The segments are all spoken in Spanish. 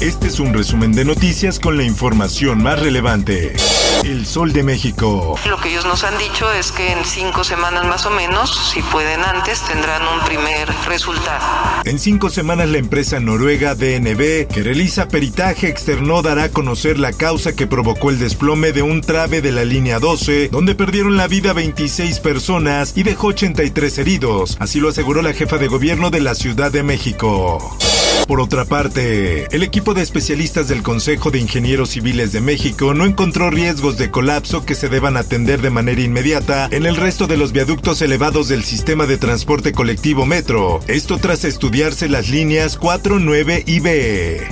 Este es un resumen de noticias con la información más relevante. El Sol de México. Lo que ellos nos han dicho es que en cinco semanas más o menos, si pueden antes, tendrán un primer resultado. En cinco semanas la empresa noruega DNB, que realiza peritaje externo, dará a conocer la causa que provocó el desplome de un trave de la línea 12, donde perdieron la vida 26 personas y dejó 83 heridos. Así lo aseguró la jefa de gobierno de la Ciudad de México. Por otra parte, el equipo de especialistas del Consejo de Ingenieros Civiles de México no encontró riesgos de colapso que se deban atender de manera inmediata en el resto de los viaductos elevados del sistema de transporte colectivo Metro. Esto tras estudiarse las líneas 4, 9 y B.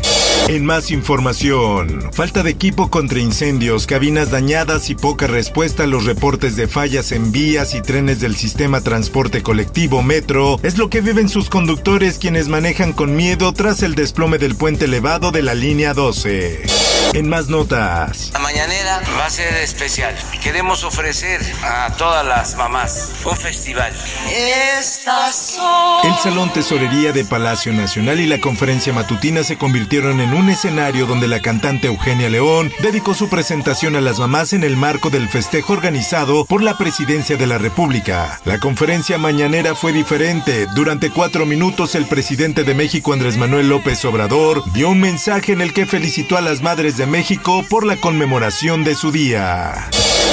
En más información, falta de equipo contra incendios, cabinas dañadas y poca respuesta a los reportes de fallas en vías y trenes del sistema transporte colectivo Metro es lo que viven sus conductores quienes manejan con miedo tras el desplome del puente elevado de la línea 12. En más notas. La mañanera va a ser especial. Queremos ofrecer a todas las mamás un festival. El Salón Tesorería de Palacio Nacional y la conferencia matutina se convirtieron en un escenario donde la cantante Eugenia León dedicó su presentación a las mamás en el marco del festejo organizado por la Presidencia de la República. La conferencia mañanera fue diferente. Durante cuatro minutos el presidente de México Andrés Manuel López Obrador dio un mensaje en el que felicitó a las madres de México por la conmemoración de su día.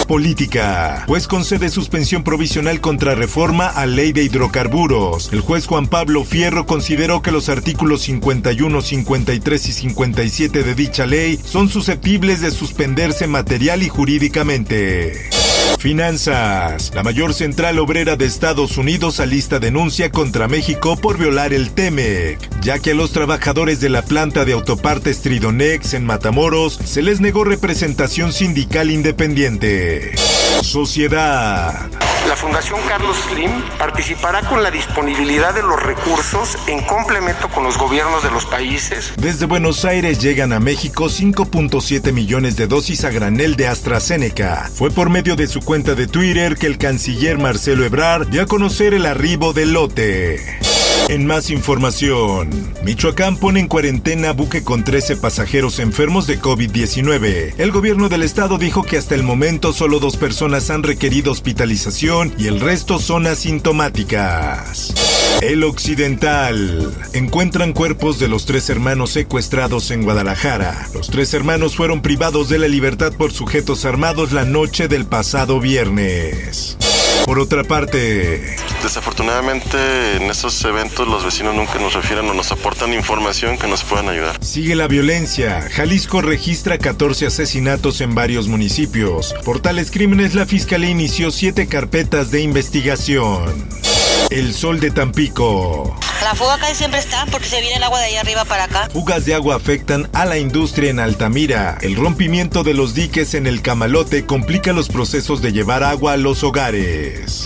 Política. Juez concede suspensión provisional contra reforma a ley de hidrocarburos. El juez Juan Pablo Fierro consideró que los artículos 51, 53 y 57 de dicha ley son susceptibles de suspenderse material y jurídicamente. Finanzas. La mayor central obrera de Estados Unidos alista denuncia contra México por violar el TEMEC, ya que a los trabajadores de la planta de autopartes Tridonex en Matamoros se les negó representación sindical independiente. Sociedad. La Fundación Carlos Slim participará con la disponibilidad de los recursos en complemento con los gobiernos de los países. Desde Buenos Aires llegan a México 5.7 millones de dosis a granel de AstraZeneca. Fue por medio de su cuenta de Twitter que el canciller Marcelo Ebrard dio a conocer el arribo del lote. En más información, Michoacán pone en cuarentena buque con 13 pasajeros enfermos de COVID-19. El gobierno del estado dijo que hasta el momento solo dos personas han requerido hospitalización y el resto son asintomáticas. El Occidental. Encuentran cuerpos de los tres hermanos secuestrados en Guadalajara. Los tres hermanos fueron privados de la libertad por sujetos armados la noche del pasado viernes. Por otra parte, desafortunadamente en estos eventos los vecinos nunca nos refieren o nos aportan información que nos puedan ayudar. Sigue la violencia. Jalisco registra 14 asesinatos en varios municipios. Por tales crímenes la fiscalía inició siete carpetas de investigación. El sol de Tampico. La fuga casi siempre está porque se viene el agua de ahí arriba para acá. Fugas de agua afectan a la industria en Altamira. El rompimiento de los diques en el Camalote complica los procesos de llevar agua a los hogares.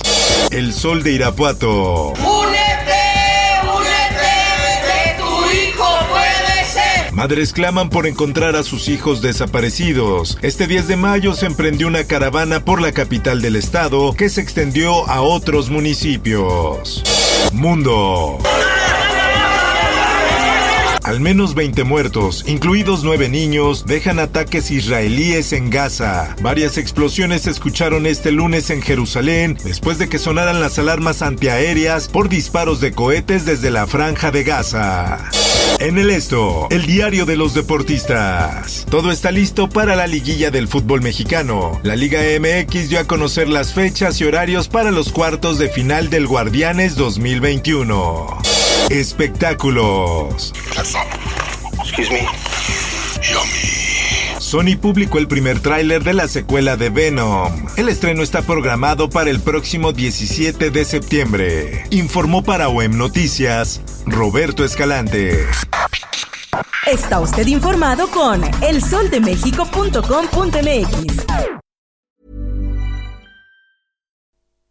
El sol de Irapuato. Madres claman por encontrar a sus hijos desaparecidos. Este 10 de mayo se emprendió una caravana por la capital del estado que se extendió a otros municipios. Mundo. Al menos 20 muertos, incluidos 9 niños, dejan ataques israelíes en Gaza. Varias explosiones se escucharon este lunes en Jerusalén después de que sonaran las alarmas antiaéreas por disparos de cohetes desde la franja de Gaza. En el esto, el diario de los deportistas. Todo está listo para la liguilla del fútbol mexicano. La Liga MX dio a conocer las fechas y horarios para los cuartos de final del Guardianes 2021. Espectáculos. Sony publicó el primer tráiler de la secuela de Venom. El estreno está programado para el próximo 17 de septiembre. Informó para OEM Noticias Roberto Escalante. Está usted informado con elsoldemexico.com.mx.